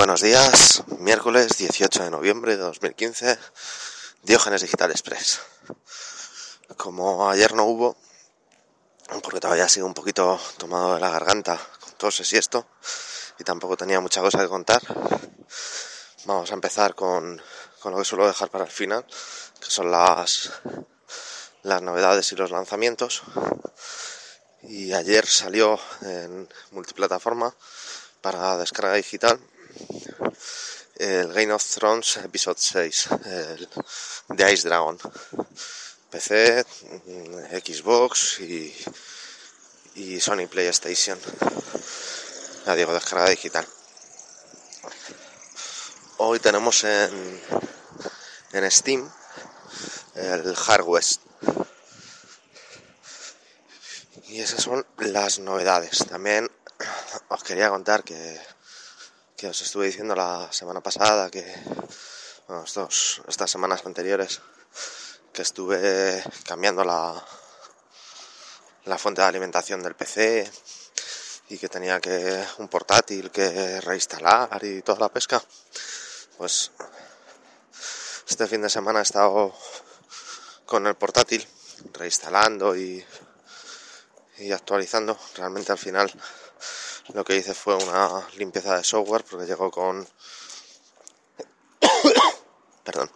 Buenos días, miércoles 18 de noviembre de 2015, Diógenes Digital Express. Como ayer no hubo, porque todavía sigo un poquito tomado de la garganta con toses y esto, y tampoco tenía mucha cosa que contar, vamos a empezar con, con lo que suelo dejar para el final, que son las, las novedades y los lanzamientos. Y ayer salió en multiplataforma para descarga digital el Game of Thrones Episode 6, el de Ice Dragon. PC, Xbox y, y Sony PlayStation. Ya digo, descarga digital. Hoy tenemos en, en Steam el Hard West. Y esas son las novedades. También os quería contar que que os estuve diciendo la semana pasada, que bueno, estos, estas semanas anteriores, que estuve cambiando la, la fuente de alimentación del PC y que tenía que un portátil que reinstalar y toda la pesca. Pues este fin de semana he estado con el portátil reinstalando y, y actualizando. Realmente al final lo que hice fue una limpieza de software porque llegó con... Perdón.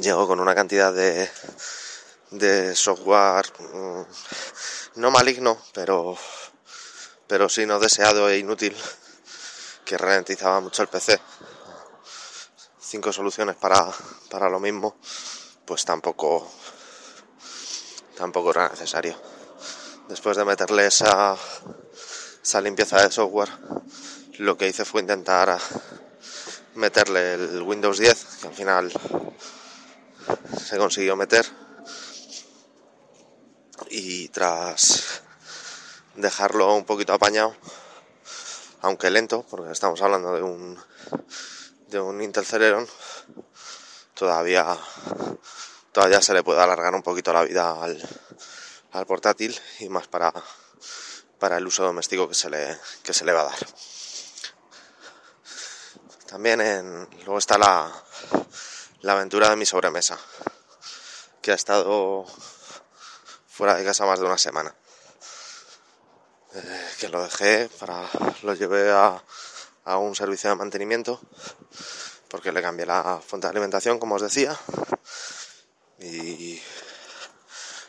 Llegó con una cantidad de, de software mm, no maligno, pero, pero sí no deseado e inútil que ralentizaba mucho el PC. Cinco soluciones para, para lo mismo, pues tampoco, tampoco era necesario. Después de meterle esa, esa limpieza de software, lo que hice fue intentar meterle el Windows 10, que al final se consiguió meter. Y tras dejarlo un poquito apañado, aunque lento, porque estamos hablando de un de un Intel Celeron, todavía todavía se le puede alargar un poquito la vida al, al portátil y más para para el uso doméstico que se le, que se le va a dar. También en, luego está la, la aventura de mi sobremesa, que ha estado fuera de casa más de una semana. Eh, que lo dejé para lo llevé a, a un servicio de mantenimiento porque le cambié la fuente de alimentación como os decía y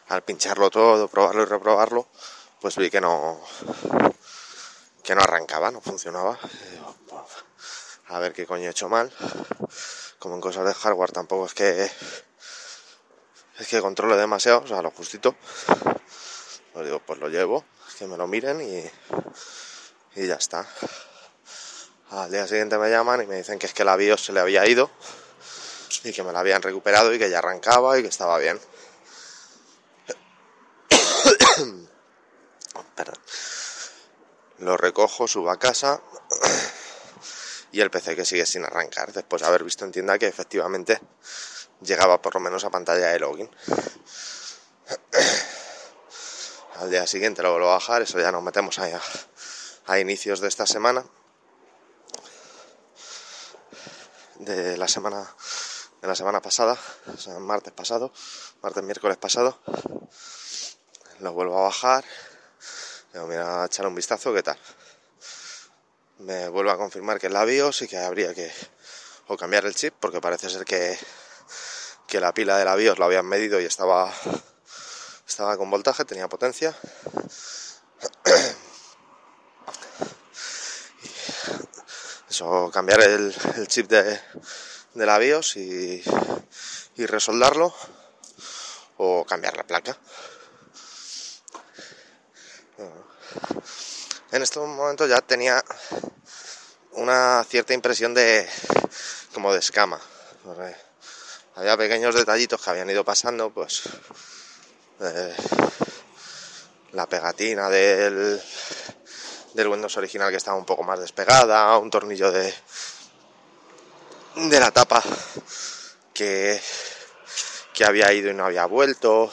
al pincharlo todo probarlo y reprobarlo pues vi que no que no arrancaba, no funcionaba. A ver qué coño he hecho mal. Como en cosas de hardware tampoco es que es que controle demasiado, o sea, lo justito. Pues digo, pues lo llevo, que me lo miren y, y ya está. Al día siguiente me llaman y me dicen que es que la BIOS se le había ido y que me la habían recuperado y que ya arrancaba y que estaba bien. Lo recojo, subo a casa y el PC que sigue sin arrancar, después de haber visto en tienda que efectivamente llegaba por lo menos a pantalla de login. Al día siguiente lo vuelvo a bajar, eso ya nos metemos a, a inicios de esta semana. De la semana de la semana pasada, martes pasado, martes miércoles pasado. Lo vuelvo a bajar mira, a echar un vistazo, ¿qué tal? Me vuelvo a confirmar que es la BIOS y que habría que o cambiar el chip, porque parece ser que, que la pila de la BIOS lo habían medido y estaba, estaba con voltaje, tenía potencia. Eso, cambiar el, chip de, de, la BIOS y, y resoldarlo o cambiar la placa. En estos momentos ya tenía una cierta impresión de como de escama. Había pequeños detallitos que habían ido pasando, pues eh, la pegatina del, del Windows original que estaba un poco más despegada, un tornillo de, de la tapa que, que había ido y no había vuelto,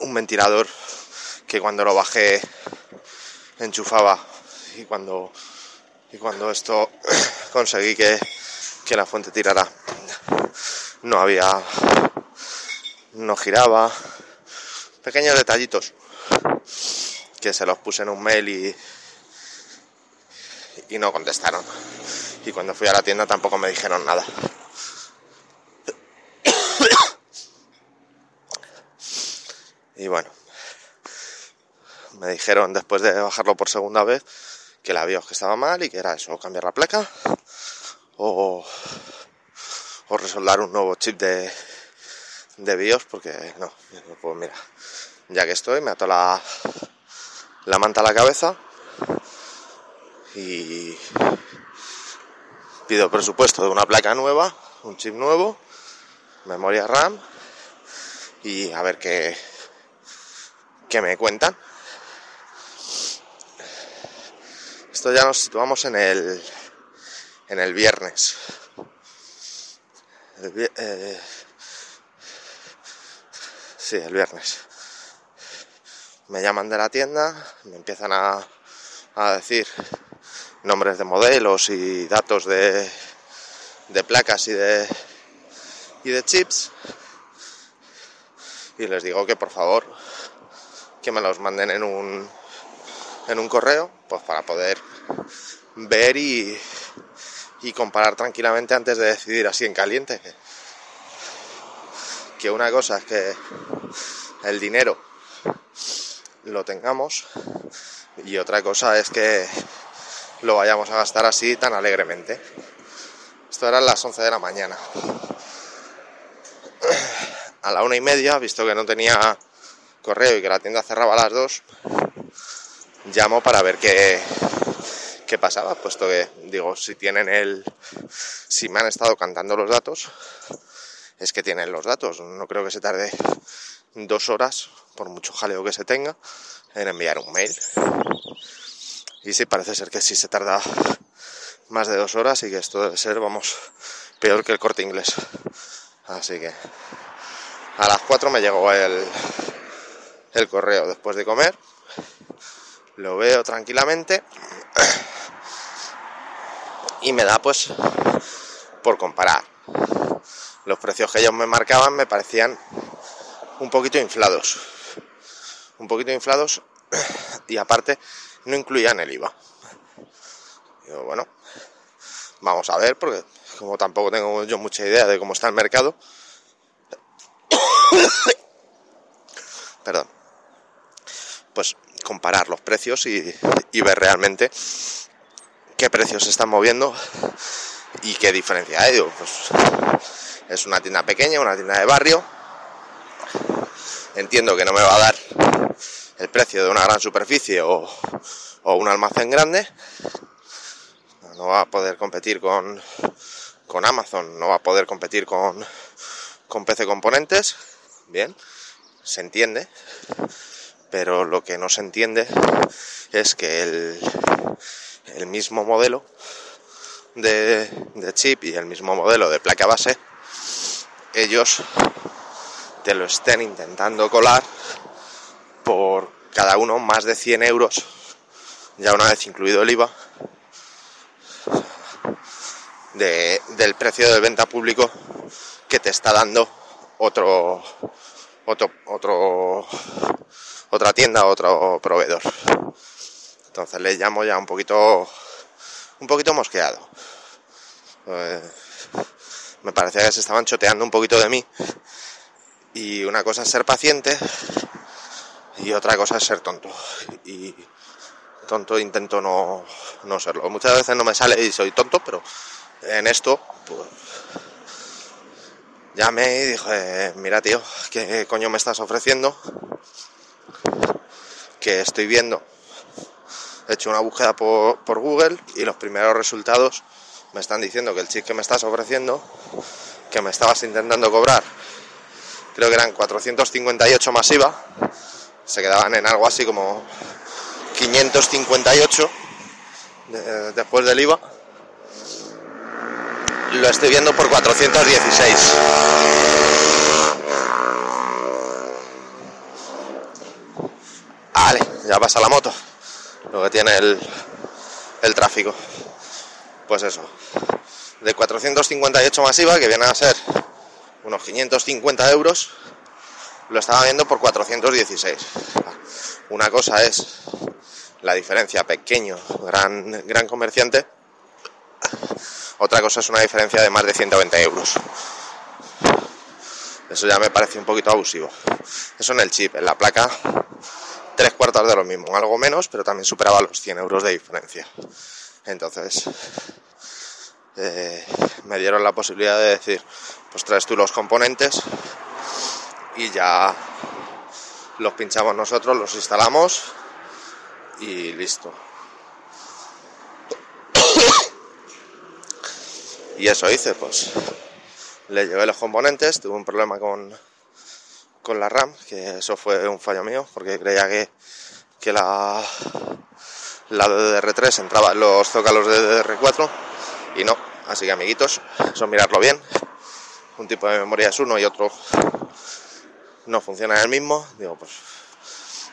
un ventilador que cuando lo bajé enchufaba y cuando Y cuando esto conseguí que, que la fuente tirara, no había, no giraba, pequeños detallitos que se los puse en un mail y, y no contestaron. Y cuando fui a la tienda tampoco me dijeron nada. Y bueno, me dijeron después de bajarlo por segunda vez que la BIOS que estaba mal y que era eso, cambiar la placa o, o resoldar un nuevo chip de, de BIOS porque no, pues mira, ya que estoy me ato la, la manta a la cabeza y pido presupuesto de una placa nueva, un chip nuevo, memoria RAM y a ver qué, qué me cuentan. Esto ya nos situamos en el en el viernes. Eh, sí, el viernes. Me llaman de la tienda, me empiezan a, a decir nombres de modelos y datos de, de placas y de, y de chips. Y les digo que por favor que me los manden en un, en un correo, pues para poder ver y, comparar tranquilamente antes de decidir así en caliente. Que una cosa es que el dinero lo tengamos y otra cosa es que lo vayamos a gastar así tan alegremente. Esto eran las 11 de la mañana. A la una y media, visto que no tenía correo y que la tienda cerraba a las 2, llamo para ver qué, qué pasaba, puesto que, digo, si tienen el. Si me han estado cantando los datos, es que tienen los datos. No creo que se tarde dos horas, por mucho jaleo que se tenga, en enviar un mail. Y sí, parece ser que sí se tarda más de dos horas y que esto debe ser, vamos, peor que el corte inglés. Así que a las 4 me llegó el, el correo después de comer. Lo veo tranquilamente. Y me da pues por comparar. Los precios que ellos me marcaban me parecían un poquito inflados. Un poquito inflados y aparte no incluían el IVA. Digo, bueno, vamos a ver, porque como tampoco tengo yo mucha idea de cómo está el mercado, perdón, pues comparar los precios y, ver realmente qué precios se están moviendo y qué diferencia hay. Pues es una tienda pequeña, una tienda de barrio. Entiendo que no me va a dar el precio de una gran superficie o, un almacén grande. No va a poder competir con, con Amazon, no va a poder competir con, con PC Componentes. Bien, se entiende. Pero lo que no se entiende es que el, el mismo modelo de, de chip y el mismo modelo de placa base, ellos te lo estén intentando colar por cada uno más de 100 euros, ya una vez incluido el IVA, de, del precio de venta público que te está dando otro, otro, otro, otra tienda, otro proveedor. Entonces le llamo ya un poquito, un poquito mosqueado. Eh, me parecía que se estaban choteando un poquito de mí. Y una cosa es ser paciente y otra cosa es ser tonto. Y tonto intento no, no serlo. Muchas veces no me sale y soy tonto, pero en esto, pues, llamé y dije, mira tío, ¿qué coño me estás ofreciendo? Que estoy viendo. He hecho una búsqueda por, Google y los primeros resultados me están diciendo que el chip que me estás ofreciendo, que me estabas intentando cobrar, creo que eran 458 masiva, se quedaban en algo así como 558 después del IVA. Lo estoy viendo por 416. Vale, ya pasa la moto. Lo que tiene el, el tráfico. pues eso, de 458 masiva, que viene a ser unos 550 euros, lo estaba viendo por 416. Una cosa es la diferencia pequeño, gran, gran comerciante, otra cosa es una diferencia de más de 120 euros. Eso ya me parece un poquito abusivo. Eso en el chip, en la placa, tres cuartos de lo mismo, algo menos, pero también superaba los 100 euros de diferencia. Entonces, eh, me dieron la posibilidad de decir, pues traes tú los componentes y ya los pinchamos nosotros, los instalamos y listo. y eso hice, pues le llevé los componentes, tuve un problema con, con la RAM, que eso fue un fallo mío, porque creía que, que la, la DDR3 entraba en los zócalos de DDR4 y no, así que amiguitos, eso mirarlo bien, un tipo de memoria es uno y otro no funciona en el mismo, digo pues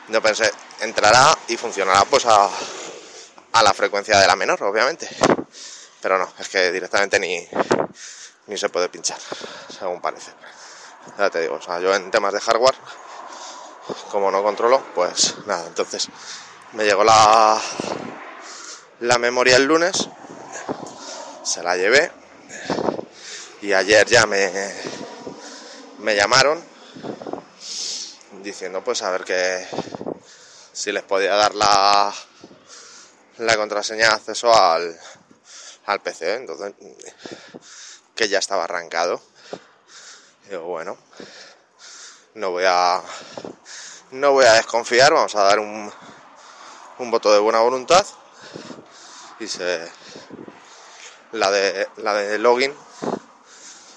yo pensé, entrará y funcionará pues a, a la frecuencia de la menor, obviamente. Pero no, es que directamente ni, ni se puede pinchar, según parece. Ya te digo, o sea, yo en temas de hardware, como no controlo, pues nada, entonces me llegó la, la memoria el lunes, se la llevé y ayer ya me, me llamaron diciendo pues a ver que si les podía dar la, la contraseña de acceso al, al PC, entonces que ya estaba arrancado. Digo, bueno, no voy a no voy a desconfiar, vamos a dar un, un voto de buena voluntad y se la de la de login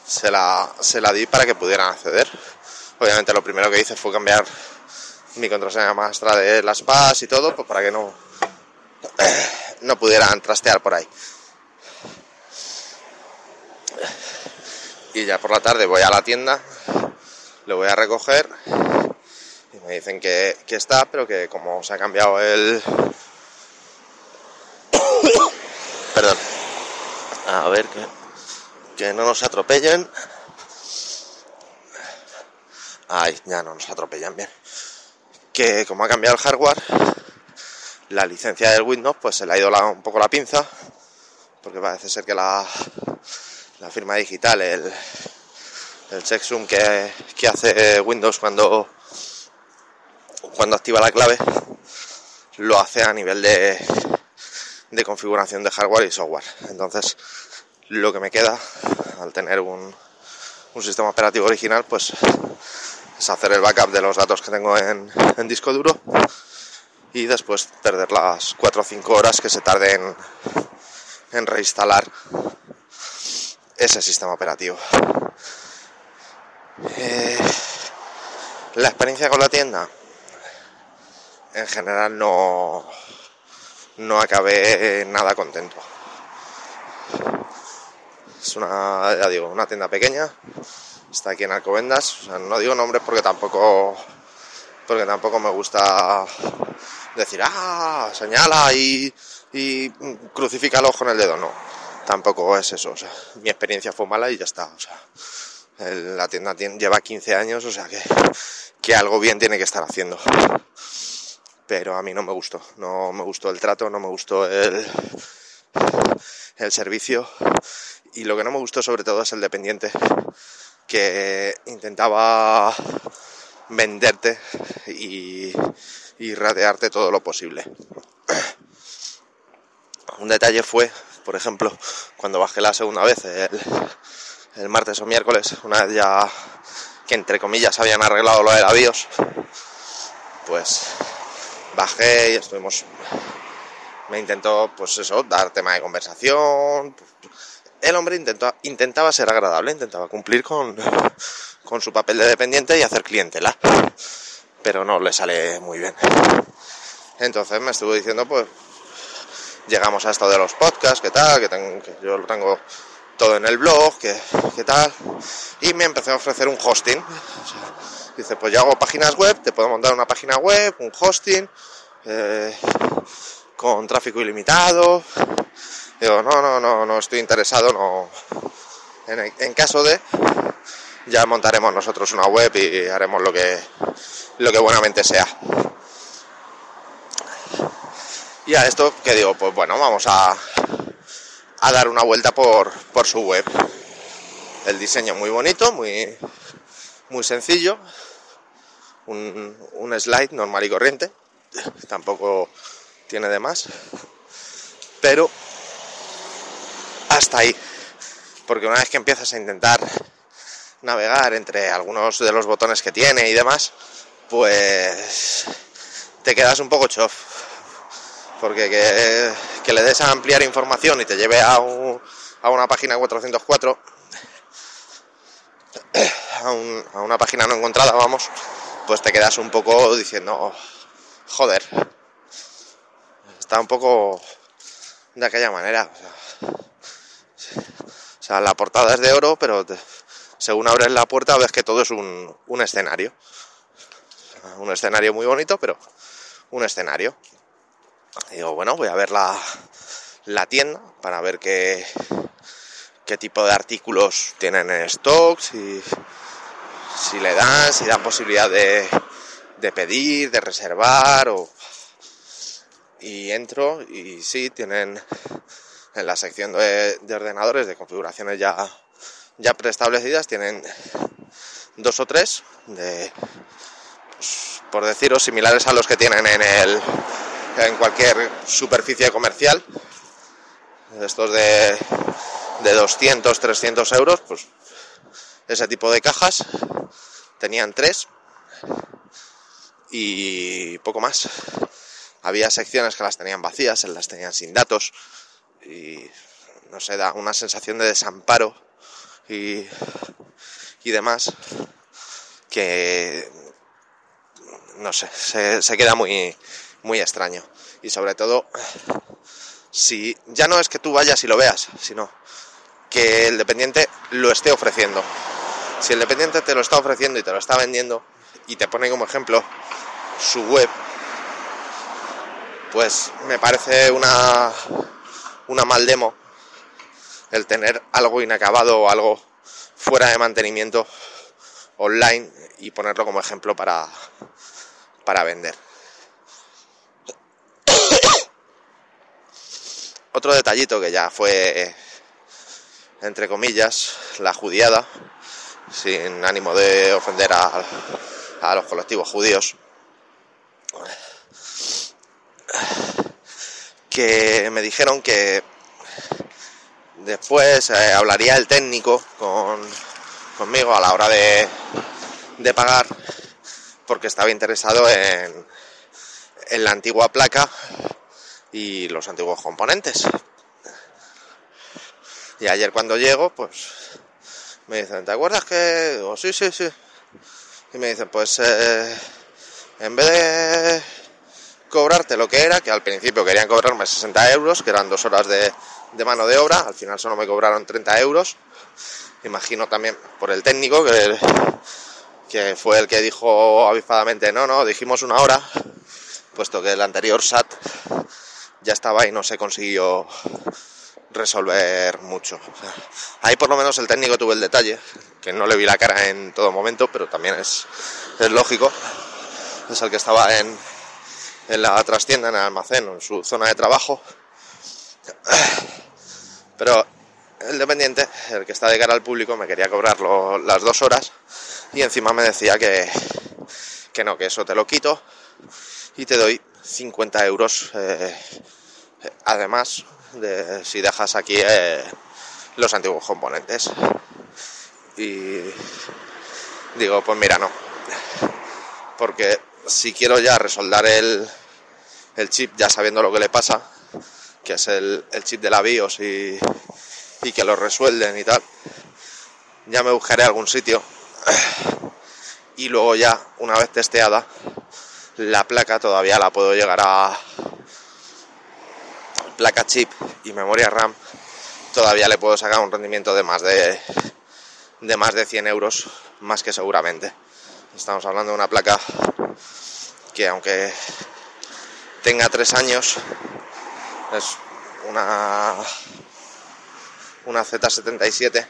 se la, se la di para que pudieran acceder. Obviamente lo primero que hice fue cambiar mi contraseña maestra de las PAS y todo, pues para que no, no pudieran trastear por ahí. Y ya por la tarde voy a la tienda, lo voy a recoger y me dicen que, que está, pero que como se ha cambiado el... Perdón. A ver, que, que no nos atropellen. Ay, ya no nos atropellan bien. Que como ha cambiado el hardware, la licencia del Windows pues se le ha ido un poco la pinza, porque parece ser que la, la firma digital, el, el checksum que, que hace Windows cuando, cuando activa la clave, lo hace a nivel de, de configuración de hardware y software. Entonces, lo que me queda al tener un, un sistema operativo original, pues es hacer el backup de los datos que tengo en, en disco duro y después perder las 4 o 5 horas que se tarde en, en reinstalar ese sistema operativo. Eh, la experiencia con la tienda, en general no, no acabé nada contento. Es una, digo, una tienda pequeña está aquí en Alcobendas. no digo nombres porque tampoco porque tampoco me gusta decir, ah, señala y, y crucifícalo con el dedo. No, tampoco es eso. O sea, mi experiencia fue mala y ya está. O sea, la tienda lleva 15 años, o sea que, algo bien tiene que estar haciendo. Pero a mí no me gustó. No me gustó el trato, no me gustó el, el servicio. Y lo que no me gustó sobre todo es el dependiente que intentaba venderte y, y ratearte todo lo posible. Un detalle fue, por ejemplo, cuando bajé la segunda vez, el, martes o miércoles, una vez ya que entre comillas habían arreglado lo de la BIOS, pues bajé y estuvimos. Me intentó, pues eso, dar tema de conversación, el hombre intentó, intentaba ser agradable, intentaba cumplir con, con su papel de dependiente y hacer clientela, pero no le sale muy bien. Entonces me estuvo diciendo, pues, llegamos a esto de los podcasts, qué tal, que, que yo lo tengo todo en el blog, qué, qué tal, y me empezó a ofrecer un hosting. dice, pues yo hago páginas web, te puedo montar una página web, un hosting, eh, con tráfico ilimitado, Digo, no, no, no, no estoy interesado, no. En, en caso de, ya montaremos nosotros una web y haremos lo que, lo que buenamente sea. Y a esto que digo, pues bueno, vamos a, a dar una vuelta por, por su web. El diseño muy bonito, muy, muy sencillo. Un, un slide normal y corriente. Tampoco tiene de más. Pero hasta ahí. Porque una vez que empiezas a intentar navegar entre algunos de los botones que tiene y demás, pues te quedas un poco chof. Porque que, le des a ampliar información y te lleve a, a una página 404, a, a una página no encontrada, vamos, pues te quedas un poco diciendo, joder, está un poco de aquella manera. O sea, la portada es de oro, pero según abres la puerta ves que todo es un, un escenario. Un escenario muy bonito, pero un escenario. Digo, bueno, voy a ver la, la tienda para ver qué, qué tipo de artículos tienen en stock, si, si le dan, si dan posibilidad de, de pedir, de reservar o... Y entro y sí, tienen en la sección de, ordenadores de configuraciones ya, ya preestablecidas tienen dos o tres de por deciros similares a los que tienen en el en cualquier superficie comercial estos de, de 200 300 euros pues ese tipo de cajas tenían tres y poco más. Había secciones que las tenían vacías las tenían sin datos y no sé, da una sensación de desamparo y, y demás que no sé, se, queda muy, muy extraño. Y sobre todo, si ya no es que tú vayas y lo veas, sino que el dependiente lo esté ofreciendo. Si el dependiente te lo está ofreciendo y te lo está vendiendo y te pone como ejemplo su web, pues me parece una una mal demo el tener algo inacabado o algo fuera de mantenimiento online y ponerlo como ejemplo para, para vender. Otro detallito que ya fue, entre comillas, la judiada, sin ánimo de ofender a, a los colectivos judíos, que me dijeron que después eh, hablaría el técnico con, conmigo a la hora de, de pagar porque estaba interesado en, en la antigua placa y los antiguos componentes. Y ayer cuando llego, pues me dicen, ¿te acuerdas que...? Digo, sí, sí, sí. Y me dicen, pues eh, en vez de cobrarte lo que era, que al principio querían cobrarme 60 euros, que eran dos horas de, mano de obra, al final solo me cobraron 30 euros. Imagino también por el técnico, que, que fue el que dijo avispadamente, no, no, dijimos una hora, puesto que el anterior SAT ya estaba y no se consiguió resolver mucho. ahí por lo menos el técnico tuvo el detalle, que no le vi la cara en todo momento, pero también es, es lógico. Es el que estaba en, en la trastienda, en el almacén o en su zona de trabajo. Pero el dependiente, el que está de cara al público, me quería cobrar las dos horas y encima me decía que, que no, que eso te lo quito y te doy 50 euros eh, además de si dejas aquí eh, los antiguos componentes. Y digo, pues mira, no. Porque si quiero ya resoldar el, el chip ya sabiendo lo que le pasa, que es el, chip de la BIOS y, y que lo resuelden y tal, ya me buscaré algún sitio y luego ya, una vez testeada, la placa todavía la puedo llegar a placa chip y memoria RAM, todavía le puedo sacar un rendimiento de más de, de más de 100 euros, más que seguramente. Estamos hablando de una placa que aunque tenga tres años es una una Z77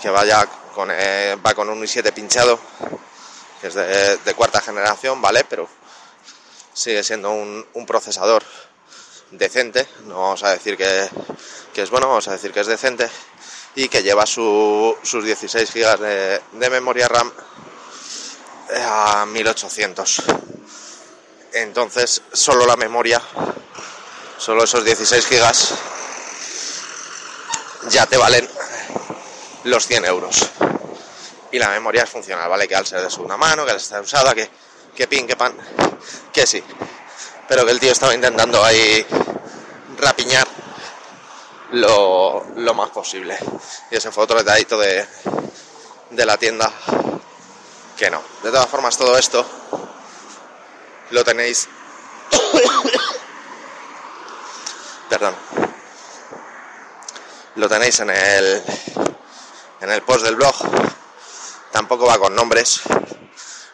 que vaya con, eh, va con un i7 pinchado, que es de, cuarta generación, ¿vale? Pero sigue siendo un, procesador decente, no vamos a decir que, es bueno, vamos a decir que es decente y que lleva sus 16 GB de, de memoria RAM a 1800. Entonces, solo la memoria, solo esos 16 GB ya te valen los 100 euros. Y la memoria es funcional, ¿vale? Que al ser de segunda mano, que al estar usada, que, que pin, que pan, que sí. Pero que el tío estaba intentando ahí rapiñar lo, lo más posible. Y ese fue otro detallito de, de la tienda que no. De todas formas, todo esto lo tenéis. Perdón. Lo tenéis en el en el post del blog. Tampoco va con nombres.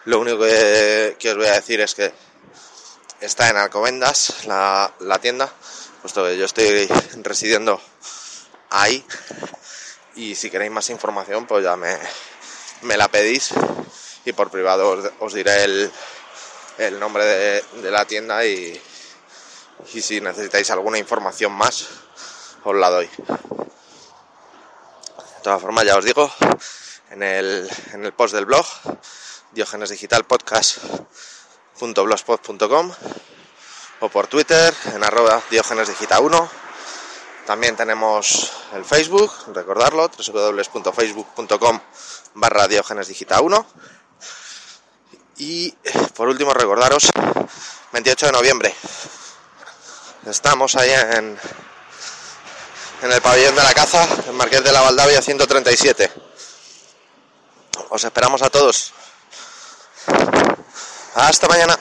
Lo único que, os voy a decir es que está en Alcobendas, la, tienda, puesto que yo estoy residiendo ahí. Y si queréis más información, pues ya me, la pedís y por privado os, diré el, el nombre de, la tienda y, y si necesitáis alguna información más, os la doy. De todas formas, ya os digo, en el, en el post del blog, diogenesdigitalpodcast.blogspot.com o por Twitter en arroba diogenesdigital1. También tenemos el Facebook, recordarlo, www.facebook.com barra diogenesdigital1. Y por último recordaros, 28 de noviembre, estamos ahí en, en el pabellón de la caza, en Marqués de la Valdavia 137. Os esperamos a todos. Hasta mañana.